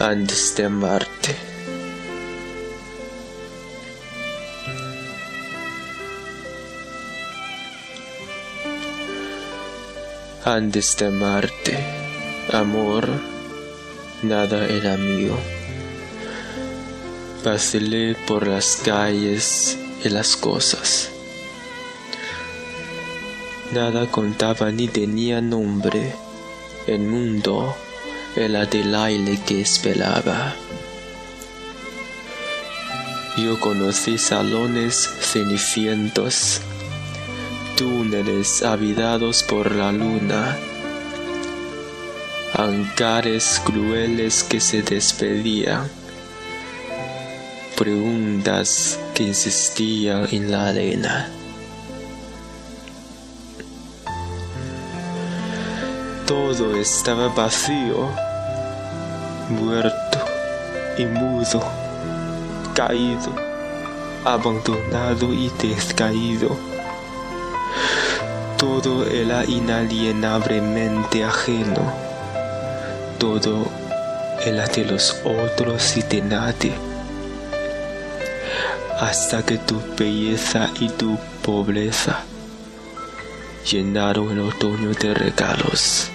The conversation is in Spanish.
antes de amarte. Antes de amarte, amor, nada era mío. Vacilé por las calles y las cosas. Nada contaba ni tenía nombre. El mundo era del aire que esperaba. Yo conocí salones cenicientos, túneles habitados por la luna, hangares crueles que se despedían, preguntas que insistían en la arena. Todo estaba vacío, muerto y mudo, caído, abandonado y descaído. Todo era inalienablemente ajeno. Todo era de los otros y de nadie. Hasta que tu belleza y tu pobreza llenaron el otoño de regalos.